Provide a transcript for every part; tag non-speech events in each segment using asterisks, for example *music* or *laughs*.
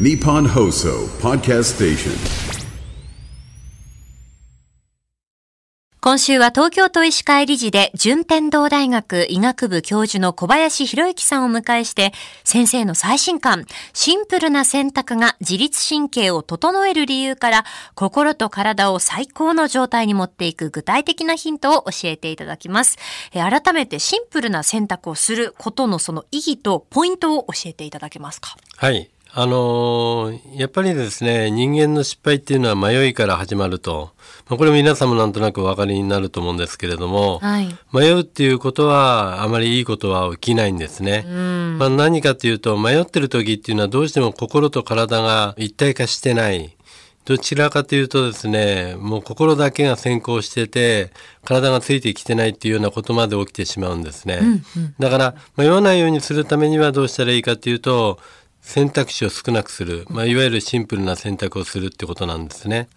Nippon Hoso Podcast Station. 今週は東京都医師会理事で順天堂大学医学部教授の小林博之さんを迎えして先生の最新刊シンプルな選択が自律神経を整える理由から心と体を最高の状態に持っていく具体的なヒントを教えていただきます。改めてシンプルな選択をすることのその意義とポイントを教えていただけますか？はい。あのーやっぱりですね、人間の失敗っていうのは迷いから始まると。まあ、これ皆さんもなんとなくお分かりになると思うんですけれども、はい。迷うっていうことはあまりいいことは起きないんですね。まあ、何かというと迷ってる時っていうのはどうしても心と体が一体化してない。どちらかというとですね、もう心だけが先行してて、体がついてきてないっていうようなことまで起きてしまうんですね。だから迷わないようにするためにはどうしたらいいかというと、選択肢を少なくする、まあ、いわゆるシンプルな選択をするってことなんですね。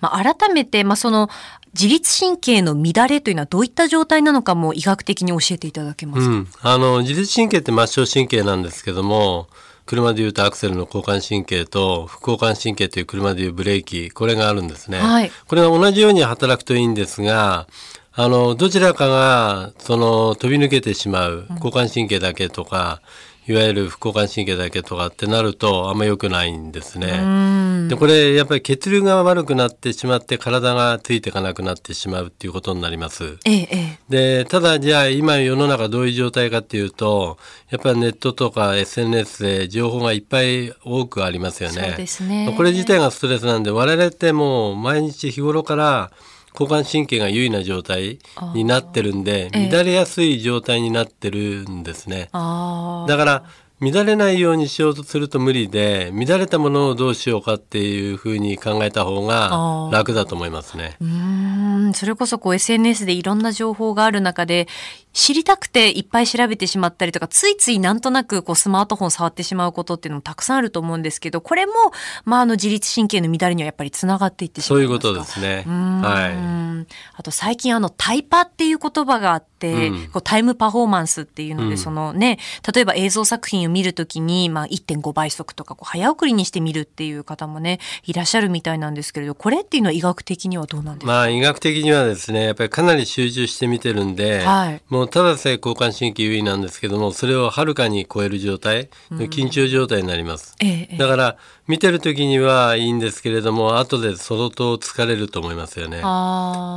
まあ、改めて、まあ、その自律神経の乱れというのはどういった状態なのかも医学的に教えていただけますか、うん、あの自律神経って末梢神経なんですけども車でいうとアクセルの交感神経と副交感神経という車でいうブレーキこれがあるんですね、はい。これが同じように働くといいんですがあのどちらかがその飛び抜けてしまう交感神経だけとか、いわゆる副交感神経だけとかってなるとあんま良くないんですね。でこれやっぱり血流が悪くなってしまって体がついていかなくなってしまうっていうことになります。えええでただじゃあ今世の中どういう状態かっていうとやっぱりネットとか SNS で情報がいっぱい多くありますよね。ねこれ自体がストレスなんで我々ってもう毎日日頃から交感神経が優位な状態になってるんでええ乱れやすい状態になってるんですね。だから乱れないようにしようとすると無理で乱れたものをどうしようかっていうふうに考えた方が楽だと思いますね。それこそこう SNS でいろんな情報がある中で知りたくていっぱい調べてしまったりとかついついなんとなくこうスマートフォン触ってしまうことっていうのもたくさんあると思うんですけどこれも、まあ、あの自律神経の乱れにはやっぱりつながっていってしまいうそういことですね。はい。うんあと最近あのタイパっていう言葉があって、うん。こうタイムパフォーマンスっていうので、うん。そのね例えば映像作品を見るときに、まあ、1.5倍速とかこう早送りにして見るっていう方もねいらっしゃるみたいなんですけれどこれっていうのは医学的にはどうなんですか、まあ医学的にはですねやっぱりかなり集中して見てるんで、はい。もうただで交感神経優位なんですけどもそれをはるかに超える状態の緊張状態になります。ええええ。だから見てる時にはいいんですけれども後で相当疲れると思いますよね。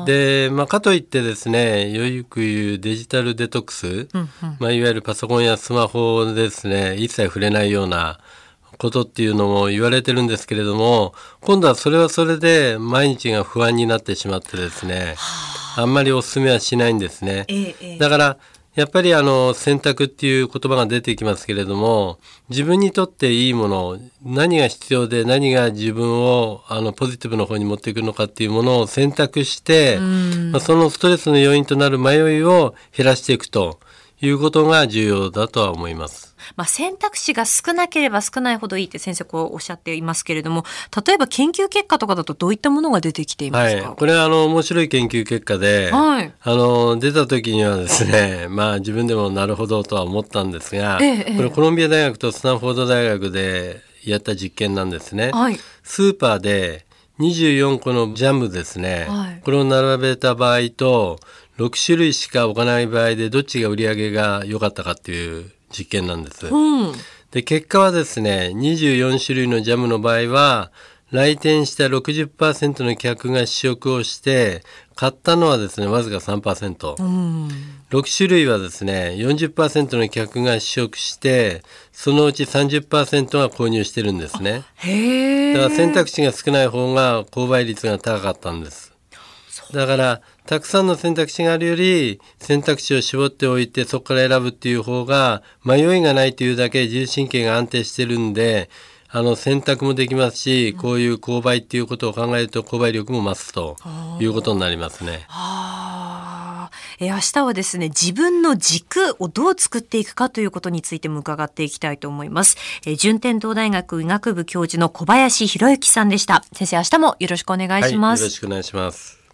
で、まあ、かといってですねよく言うデジタルデトックス、うんうん。まあ、いわゆるパソコンやスマホでですね一切触れないようなことっていうのも言われてるんですけれども今度はそれはそれで毎日が不安になってしまってですねあんまりお勧めはしないんですね。だからやっぱりあの選択っていう言葉が出てきますけれども自分にとっていいもの何が必要で何が自分をあのポジティブの方に持っていくのかっていうものを選択して、まあ、そのストレスの要因となる迷いを減らしていくということが重要だとは思います。まあ、選択肢が少なければ少ないほどいいって先生こうおっしゃっていますけれども例えば研究結果とかだとどういったものが出てきていまはい。すか、、これはあの面白い研究結果で、はい。あの出た時にはですね *laughs* まあ自分でもなるほどとは思ったんですが、ええええ。これコロンビア大学とスタンフォード大学でやった実験なんですね。はい。スーパーで24個のジャムですね、はい。これを並べた場合と6種類しか置かない場合でどっちが売り上げが良かったかっていう実験なんです。うん。で結果はですね24種類のジャムの場合は来店した60%の客が試食をして買ったのはですねわずか3%、うん。6種類はですね40%の客が試食してそのうち30%が購入してるんですね。だから選択肢が少ない方が購買率が高かったんです。だからたくさんの選択肢があるより選択肢を絞っておいてそこから選ぶっていう方が迷いがないというだけ自律神経が安定してるんであの選択もできますし、こういう購買っていうことを考えると購買力も増すということになりますね。えー。明日はですね自分の軸をどう作っていくかということについても伺っていきたいと思います、えー順天堂大学医学部教授の小林博之さんでした。先生明日もよろしくお願いします、はい、よろしくお願いします。